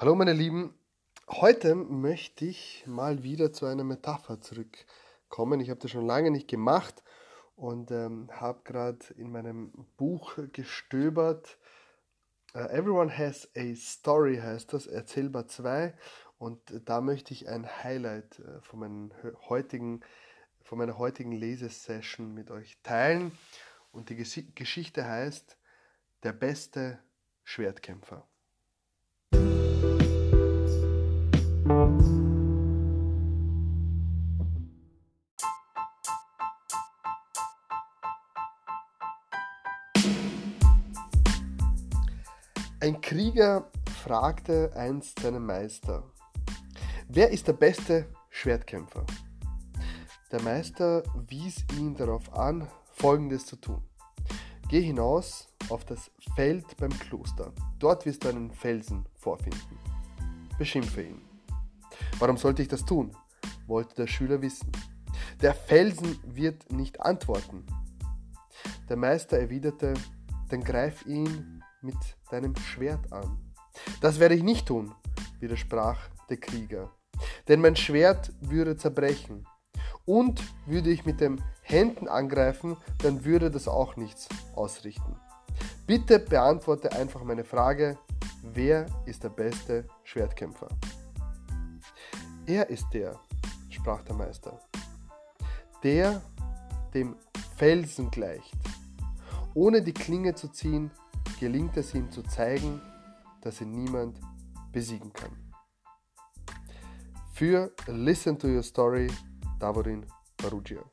Hallo meine Lieben, heute möchte ich mal wieder zu einer Metapher zurückkommen. Ich habe das schon lange nicht gemacht und ähm, habe gerade in meinem Buch gestöbert. Uh, Everyone has a story heißt das, erzählbar 2 und da möchte ich ein Highlight äh, von, meinen heutigen, von meiner heutigen Lesesession mit euch teilen und die Geschichte heißt Der beste Schwertkämpfer. Ein Krieger fragte einst seinen Meister, wer ist der beste Schwertkämpfer? Der Meister wies ihn darauf an, Folgendes zu tun. Geh hinaus auf das Feld beim Kloster. Dort wirst du einen Felsen vorfinden. Beschimpfe ihn. Warum sollte ich das tun? wollte der Schüler wissen. Der Felsen wird nicht antworten. Der Meister erwiderte, dann greif ihn mit deinem Schwert an. Das werde ich nicht tun, widersprach der Krieger, denn mein Schwert würde zerbrechen. Und würde ich mit den Händen angreifen, dann würde das auch nichts ausrichten. Bitte beantworte einfach meine Frage, wer ist der beste Schwertkämpfer? Er ist der, sprach der Meister, der dem Felsen gleicht. Ohne die Klinge zu ziehen, gelingt es ihm zu zeigen, dass ihn niemand besiegen kann. Für Listen to Your Story, Davorin Barugia.